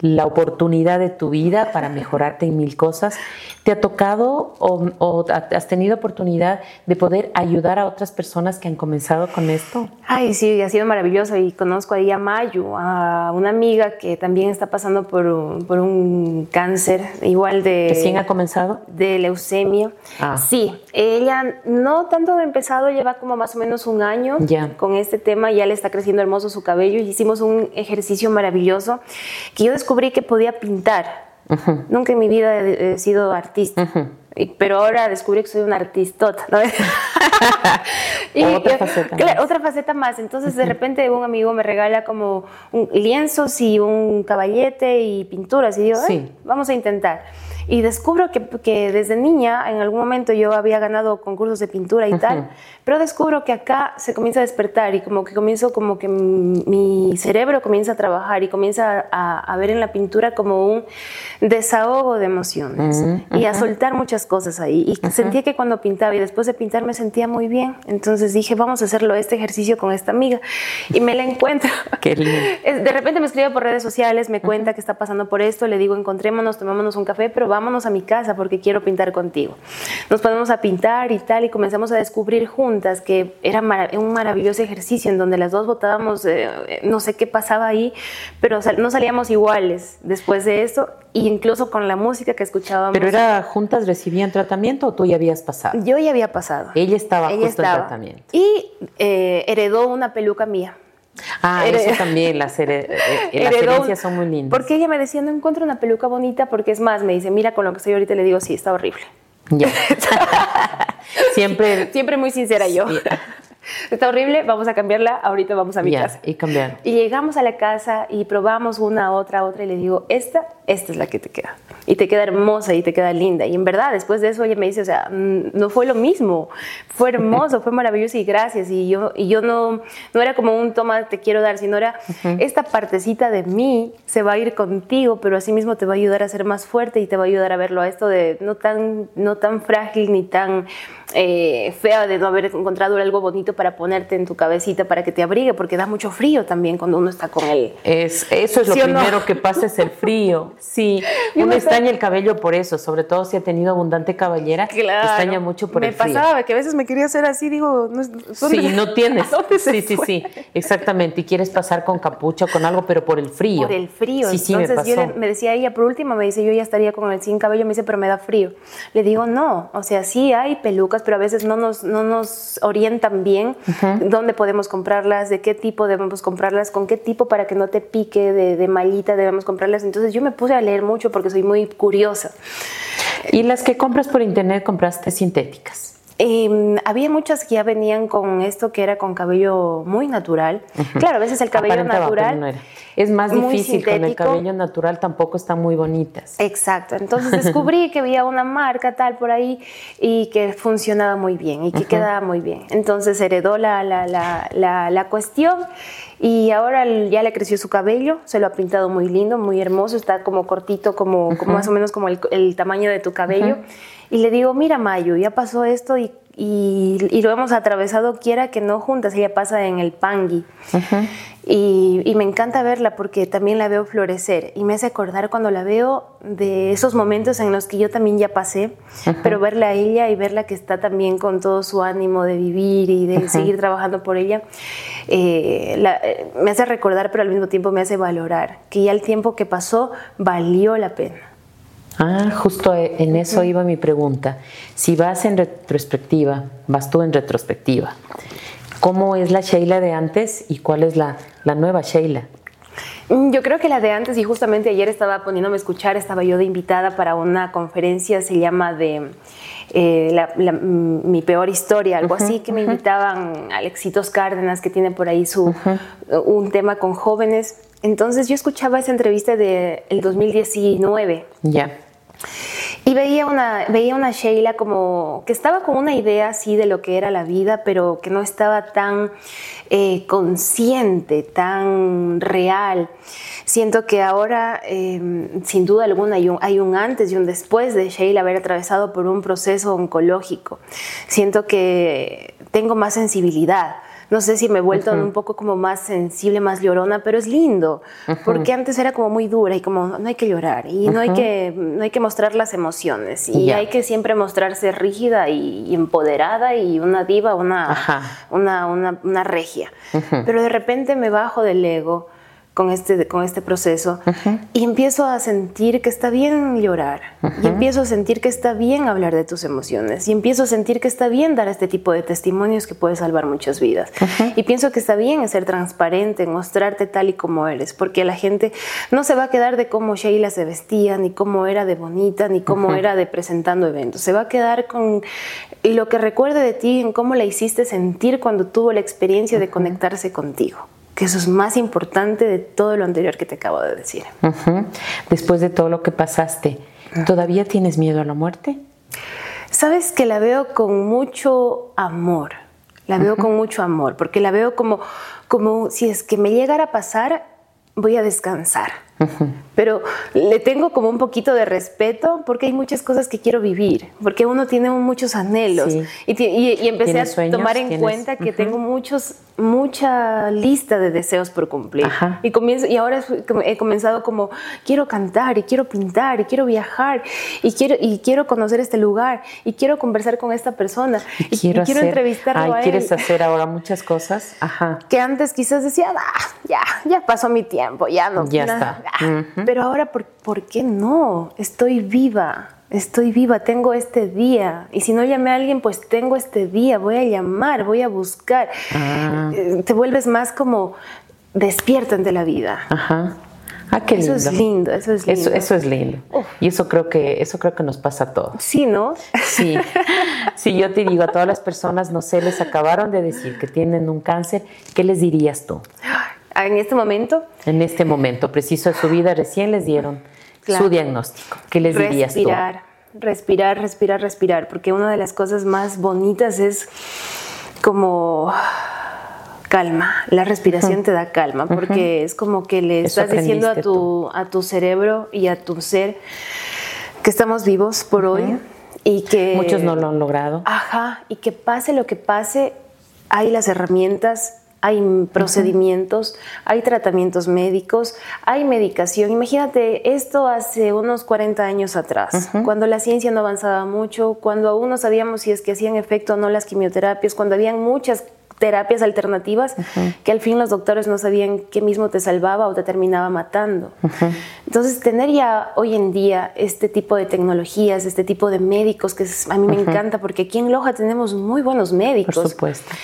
la oportunidad de tu vida para mejorarte en mil cosas. ¿Te ha tocado o, has tenido oportunidad de poder ayudar a otras personas que han comenzado con esto? Ay, sí, ha sido maravilloso y conozco ahí a Mayu, a una amiga que también está pasando por un, por un cáncer igual de... ¿Recién ha comenzado? De leucemia. Ah. Sí, ella no tanto de empezado, lleva como más o menos un año con este tema, ya le está creciendo hermoso su cabello y hicimos un ejercicio maravilloso que yo descubrí que podía pintar. Nunca en mi vida he, sido artista. pero ahora descubrí que soy una artistota. otra faceta. otra faceta más. Entonces, de repente, un amigo me regala como un lienzos y un caballete y pinturas. Y digo, vamos a intentar. Y descubro que, que, desde niña, en algún momento yo había ganado concursos de pintura y tal, pero descubro que acá se comienza a despertar y como que comienzo, como que mi cerebro comienza a trabajar y comienza a, a ver en la pintura como un desahogo de emociones y a soltar muchas cosas ahí. Y sentía que cuando pintaba y después de pintar me sentía muy bien. Entonces dije, vamos a hacerlo este ejercicio con esta amiga. Y me la encuentro. Qué lindo. De repente me escribe por redes sociales, me cuenta que está pasando por esto, le digo, encontrémonos, tomémonos un café, pero vámonos a mi casa porque quiero pintar contigo. Nos ponemos a pintar y tal y comenzamos a descubrir juntas que era un maravilloso ejercicio en donde las dos votábamos, eh, no sé qué pasaba ahí, pero no salíamos iguales después de esto y incluso con la música que escuchábamos. ¿Pero era juntas recibían tratamiento o tú ya habías pasado? Yo ya había pasado. Ella estaba justo en tratamiento. Y eh, heredó una peluca mía. Ah, eso también, las, eh, herencias son muy lindas. Porque ella me decía, no encuentro una peluca bonita, porque es más, me dice, mira con lo que estoy ahorita, le digo, sí, está horrible. Ya. siempre, siempre muy sincera yo. Está horrible, vamos a cambiarla, ahorita vamos a mi casa. Y cambiar. Y llegamos a la casa y probamos una, otra, otra y le digo, esta, esta es la que te queda. Y te queda hermosa y te queda linda. Y en verdad, después de eso ella me dice, o sea, mm, no fue lo mismo, fue hermoso, fue maravilloso y gracias. Y yo, y yo no, no era como un toma, te quiero dar, sino era esta partecita de mí se va a ir contigo, pero así mismo te va a ayudar a ser más fuerte y te va a ayudar a verlo a esto de no tan, no tan frágil ni tan eh, fea de no haber encontrado algo bonito para ponerte en tu cabecita para que te abrigue, porque da mucho frío también cuando uno está con él. Es, eso es lo primero que pasa, es el frío. Sí, uno extraña el cabello por eso, sobre todo si ha tenido abundante caballera, claro, extraña mucho por el frío. Me pasaba que a veces me quería hacer así, digo, no, sí, no tienes. sí, sí, sí, exactamente. Y quieres pasar con capucha, con algo, pero por el frío. Por el frío. Sí, Entonces me yo me decía ella, por último, me dice, yo ya estaría con el sin cabello, me dice, pero me da frío. Le digo, no, o sea, sí hay pelucas, pero a veces no nos, no nos orientan bien dónde podemos comprarlas, de qué tipo debemos comprarlas, con qué tipo para que no te pique de, de mallita debemos comprarlas. Entonces yo me puse a leer mucho porque soy muy curiosa. ¿Y las que compras por internet compraste sintéticas? Em, había muchas que ya venían con esto que era con cabello muy natural. Claro, a veces el cabello natural es más difícil con el cabello natural, tampoco están muy bonitas. Exacto. Entonces descubrí que había una marca tal por ahí y que funcionaba muy bien y que quedaba muy bien. Entonces heredó la, la, la, la, cuestión y ahora ya le creció su cabello, se lo ha pintado muy lindo, muy hermoso, está como cortito, como, como más o menos como el, el tamaño de tu cabello y le digo, mira Mayu, ya pasó esto y, y, lo hemos atravesado quiera que no juntas, ella pasa en el Pangui. y, y, me encanta verla porque también la veo florecer y me hace acordar cuando la veo de esos momentos en los que yo también ya pasé, pero verla a ella y verla que está también con todo su ánimo de vivir y de seguir trabajando por ella, eh, eh, me hace recordar, pero al mismo tiempo me hace valorar que ya el tiempo que pasó valió la pena. Ah, justo en eso iba mi pregunta. Si vas en retrospectiva, vas tú en retrospectiva, ¿cómo es la Sheila de antes y cuál es la, nueva Sheila? Mm, yo creo que la de antes, y justamente ayer estaba poniéndome a escuchar, estaba yo de invitada para una conferencia, se llama de eh, mm, Mi Peor Historia, algo así, que me invitaban Alexitos Cárdenas, que tiene por ahí su, un tema con jóvenes. Entonces yo escuchaba esa entrevista del 2019. Ya. Y veía una, veía una Sheila como que estaba con una idea así de lo que era la vida, pero que no estaba tan eh, consciente, tan real. Siento que ahora, em, sin duda alguna, hay un, hay un, antes y un después de Sheila haber atravesado por un proceso oncológico. Siento que tengo más sensibilidad no sé si me he vuelto un poco como más sensible, más llorona, pero es lindo, porque antes era como muy dura y como no hay que llorar y no, hay que, no hay que mostrar las emociones y hay que siempre mostrarse rígida y, empoderada y una diva, una, una, una, una, regia. Pero de repente me bajo del ego con este, con este proceso y empiezo a sentir que está bien llorar y empiezo a sentir que está bien hablar de tus emociones y empiezo a sentir que está bien dar este tipo de testimonios que puede salvar muchas vidas. Y pienso que está bien ser transparente, mostrarte tal y como eres porque la gente no se va a quedar de cómo Sheila se vestía ni cómo era de bonita ni cómo era de presentando eventos, se va a quedar con lo que recuerde de ti en cómo la hiciste sentir cuando tuvo la experiencia de conectarse contigo que eso es más importante de todo lo anterior que te acabo de decir. Después de todo lo que pasaste, ¿todavía tienes miedo a la muerte? Sabes que la veo con mucho amor, la veo con mucho amor, porque la veo como, como si es que me llegara a pasar, voy a descansar. Pero le tengo como un poquito de respeto porque hay muchas cosas que quiero vivir, porque uno tiene muchos anhelos. Y, empecé a tomar en cuenta que tengo muchos mucha lista de deseos por cumplir. Y, comienzo, y ahora he comenzado como, quiero cantar y quiero pintar y quiero viajar y quiero, y quiero conocer este lugar y quiero conversar con esta persona y, quiero, entrevistarlo a él. ¿Quieres hacer ahora muchas cosas? Ajá. Que antes quizás decía, ah, ya, ya pasó mi tiempo, ya no. Ya está. Pero ahora, ¿por, ¿por qué no? Estoy viva estoy viva, tengo este día. Y si no llamé a alguien, pues tengo este día, voy a llamar, voy a buscar. Ah. Eh, te vuelves más como despierta ante la vida. Ajá. Ah, qué lindo. Eso es lindo, eso es lindo. Eso, es lindo. Y eso creo que eso creo que nos pasa a todos. Sí, ¿no? Sí. Si yo te digo a todas las personas, no sé, les acabaron de decir que tienen un cáncer, ¿qué les dirías tú? En este momento. En este momento, preciso de su vida, recién les dieron su diagnóstico. ¿Qué les dirías tú? Respirar, respirar, respirar, respirar, porque una de las cosas más bonitas es como calma, la respiración te da calma, porque es como que le estás diciendo a tu, a tu cerebro y a tu ser que estamos vivos por hoy y que... Muchos no lo han logrado. Ajá, y que pase lo que pase, hay las herramientas hay procedimientos, hay tratamientos médicos, hay medicación. Imagínate esto hace unos 40 años atrás, cuando la ciencia no avanzaba mucho, cuando aún no sabíamos si es que hacían efecto o no las quimioterapias, cuando habían muchas terapias alternativas que al fin los doctores no sabían qué mismo te salvaba o te terminaba matando. Entonces, tener ya hoy en día este tipo de tecnologías, este tipo de médicos, que a mí me encanta porque aquí en Loja tenemos muy buenos médicos. Por supuesto.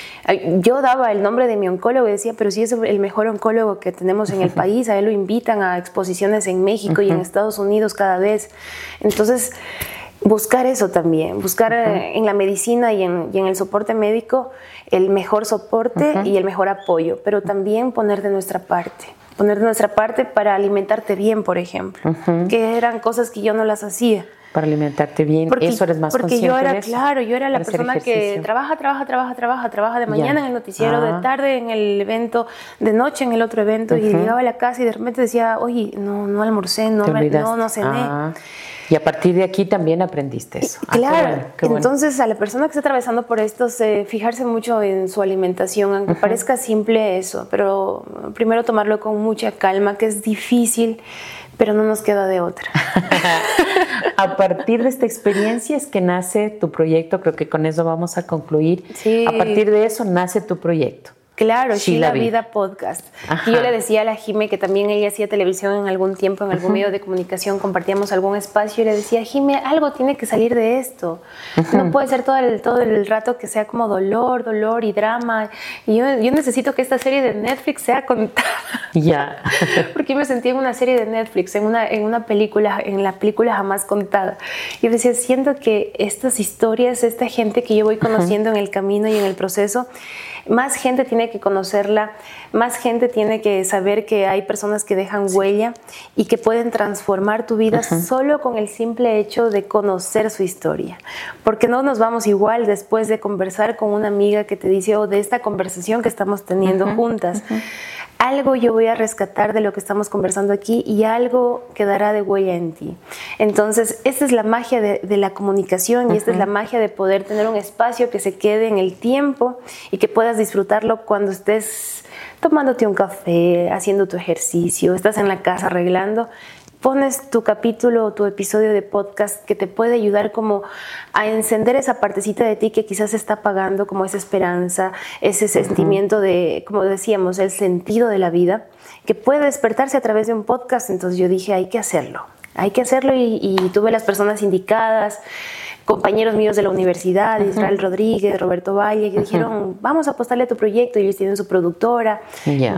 Yo daba el nombre de mi oncólogo y decía, pero si es el mejor oncólogo que tenemos en el país, a él lo invitan a exposiciones en México y en Estados Unidos cada vez. Entonces, buscar eso también, buscar eh, en la medicina y en, el soporte médico el mejor soporte y el mejor apoyo, pero también poner de nuestra parte, poner de nuestra parte para alimentarte bien, por ejemplo, que eran cosas que yo no las hacía. Para alimentarte bien, eso eres más Porque yo era, claro, yo era la persona que trabaja, trabaja, trabaja, trabaja, trabaja de mañana en el noticiero, de ah. tarde en el evento, de noche en el otro evento, y llegaba a la casa y de repente decía, oye, no, no almorcé, no, no, no cené. Ah. Y a partir de aquí también aprendiste eso. Ah, claro, entonces a la persona que está atravesando por esto, fijarse mucho en su alimentación, aunque parezca simple eso, pero primero tomarlo con mucha calma, que es difícil, pero no nos queda de otra. a partir de esta experiencia es que nace tu proyecto, creo que con eso vamos a concluir. A partir de eso nace tu proyecto. Claro, Sheila Vida. Vida Podcast. Y yo le decía a la Jime que también ella hacía televisión en algún tiempo, en algún medio de comunicación, compartíamos algún espacio y le decía, Jime, algo tiene que salir de esto. No puede ser todo el, todo el rato que sea como dolor, dolor y drama. Y yo, yo necesito que esta serie de Netflix sea contada. Ya. Porque me sentía en una serie de Netflix, en una, en una película, en la película jamás contada. Y yo decía, siento que estas historias, esta gente que yo voy conociendo en el camino y en el proceso, más gente tiene que conocerla, más gente tiene que saber que hay personas que dejan huella y que pueden transformar tu vida solo con el simple hecho de conocer su historia. Porque no nos vamos igual después de conversar con una amiga que te dice, o de esta conversación que estamos teniendo juntas algo yo voy a rescatar de lo que estamos conversando aquí y algo quedará de huella en ti. Entonces, esta es la magia de, la comunicación y esta es la magia de poder tener un espacio que se quede en el tiempo y que puedas disfrutarlo cuando estés tomándote un café, haciendo tu ejercicio, estás en la casa arreglando pones tu capítulo o tu episodio de podcast que te puede ayudar como a encender esa partecita de ti que quizás está apagando, como esa esperanza, ese sentimiento de, como decíamos, el sentido de la vida, que puede despertarse a través de un podcast. Entonces yo dije, hay que hacerlo, hay que hacerlo y, y tuve las personas indicadas compañeros míos de la universidad, Israel Rodríguez, Roberto Valle, que dijeron, vamos a apostarle a tu proyecto, ellos tienen su productora,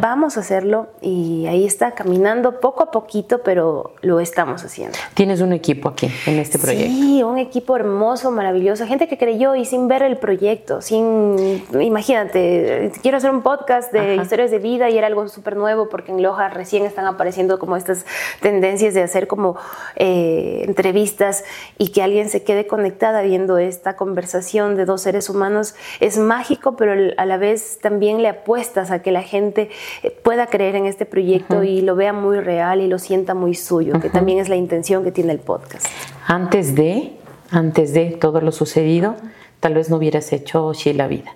vamos a hacerlo y ahí está caminando poco a poquito, pero lo estamos haciendo. Tienes un equipo aquí en este proyecto. Sí, un equipo hermoso, maravilloso, gente que creyó y sin ver el proyecto, sin, imagínate, quiero hacer un podcast de historias de vida y era algo súper nuevo porque en Loja recién están apareciendo como estas tendencias de hacer como eh, entrevistas y que alguien se quede conectado viendo esta conversación de dos seres humanos es mágico, pero a la vez también le apuestas a que la gente eh, pueda creer en este proyecto y lo vea muy real y lo sienta muy suyo, que también es la intención que tiene el podcast. Antes de, antes de todo lo sucedido, tal vez no hubieras hecho Sheila Vida.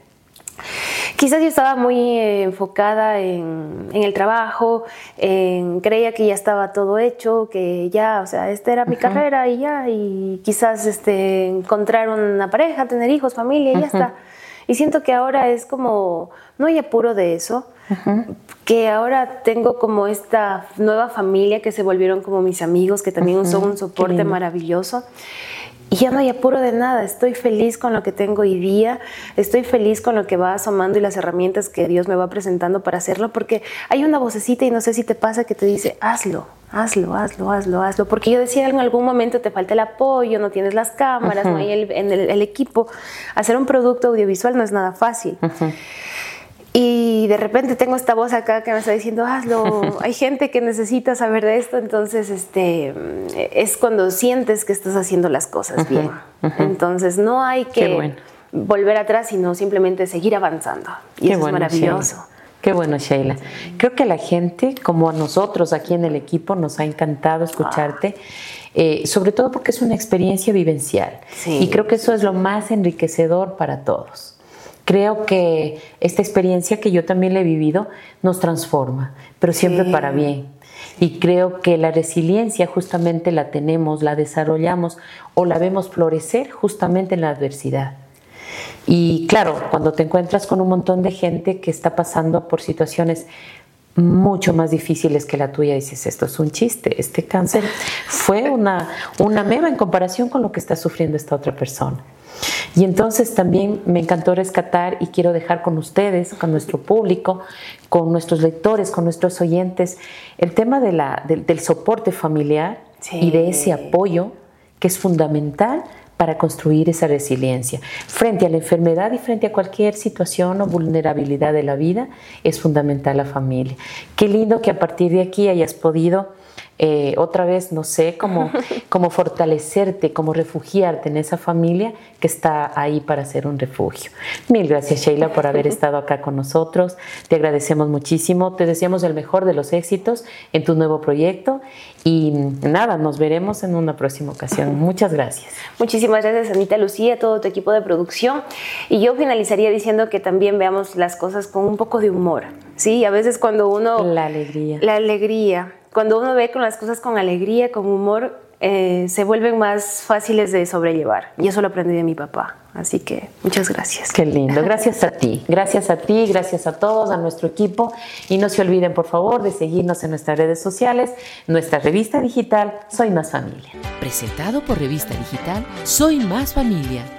Quizás yo estaba muy eh, enfocada en, el trabajo, en, creía que ya estaba todo hecho, que ya, o sea, esta era mi carrera y ya, y quizás este, encontrar una pareja, tener hijos, familia, y ya está. Y siento que ahora es como, no hay apuro de eso, que ahora tengo como esta nueva familia que se volvieron como mis amigos, que también son un soporte maravilloso. Y ya no hay apuro de nada, estoy feliz con lo que tengo hoy día, estoy feliz con lo que va asomando y las herramientas que Dios me va presentando para hacerlo, porque hay una vocecita y no sé si te pasa que te dice, hazlo, hazlo, hazlo, hazlo, hazlo, porque yo decía en algún momento te falta el apoyo, no tienes las cámaras, no hay el, el, equipo, hacer un producto audiovisual no es nada fácil. Y de repente tengo esta voz acá que me está diciendo, hazlo, hay gente que necesita saber de esto, entonces este, es cuando sientes que estás haciendo las cosas bien. Entonces no hay que volver atrás, sino simplemente seguir avanzando. Y eso es maravilloso. Qué bueno, Sheila. Creo que a la gente, como a nosotros aquí en el equipo, nos ha encantado escucharte, eh, sobre todo porque es una experiencia vivencial. Y creo que eso es lo más enriquecedor para todos. Creo que esta experiencia que yo también le he vivido nos transforma, pero siempre para bien. Y creo que la resiliencia justamente la tenemos, la desarrollamos o la vemos florecer justamente en la adversidad. Y claro, cuando te encuentras con un montón de gente que está pasando por situaciones mucho más difíciles que la tuya, dices, esto es un chiste, este cáncer fue una, una meba en comparación con lo que está sufriendo esta otra persona. Y entonces también me encantó rescatar y quiero dejar con ustedes, con nuestro público, con nuestros lectores, con nuestros oyentes, el tema de la, del soporte familiar y de ese apoyo que es fundamental para construir esa resiliencia. Frente a la enfermedad y frente a cualquier situación o vulnerabilidad de la vida, es fundamental la familia. Qué lindo que a partir de aquí hayas podido eh, otra vez, no sé, cómo, cómo fortalecerte, cómo refugiarte en esa familia que está ahí para ser un refugio. Mil gracias, Sheila, por haber estado acá con nosotros. Te agradecemos muchísimo. Te deseamos el mejor de los éxitos en tu nuevo proyecto. Y nada, nos veremos en una próxima ocasión. Muchas gracias. Muchísimas gracias, Anita Lucía, todo tu equipo de producción. Y yo finalizaría diciendo que también veamos las cosas con un poco de humor. Sí, a veces cuando uno... La alegría. La alegría cuando uno ve con las cosas con alegría, con humor, eh, se vuelven más fáciles de sobrellevar. Y eso lo aprendí de mi papá. Así que muchas gracias. Qué lindo. Gracias a ti. Gracias a ti, gracias a todos, a nuestro equipo. Y no se olviden, por favor, de seguirnos en nuestras redes sociales, nuestra revista digital Soy Más Familia. Presentado por Revista Digital Soy Más Familia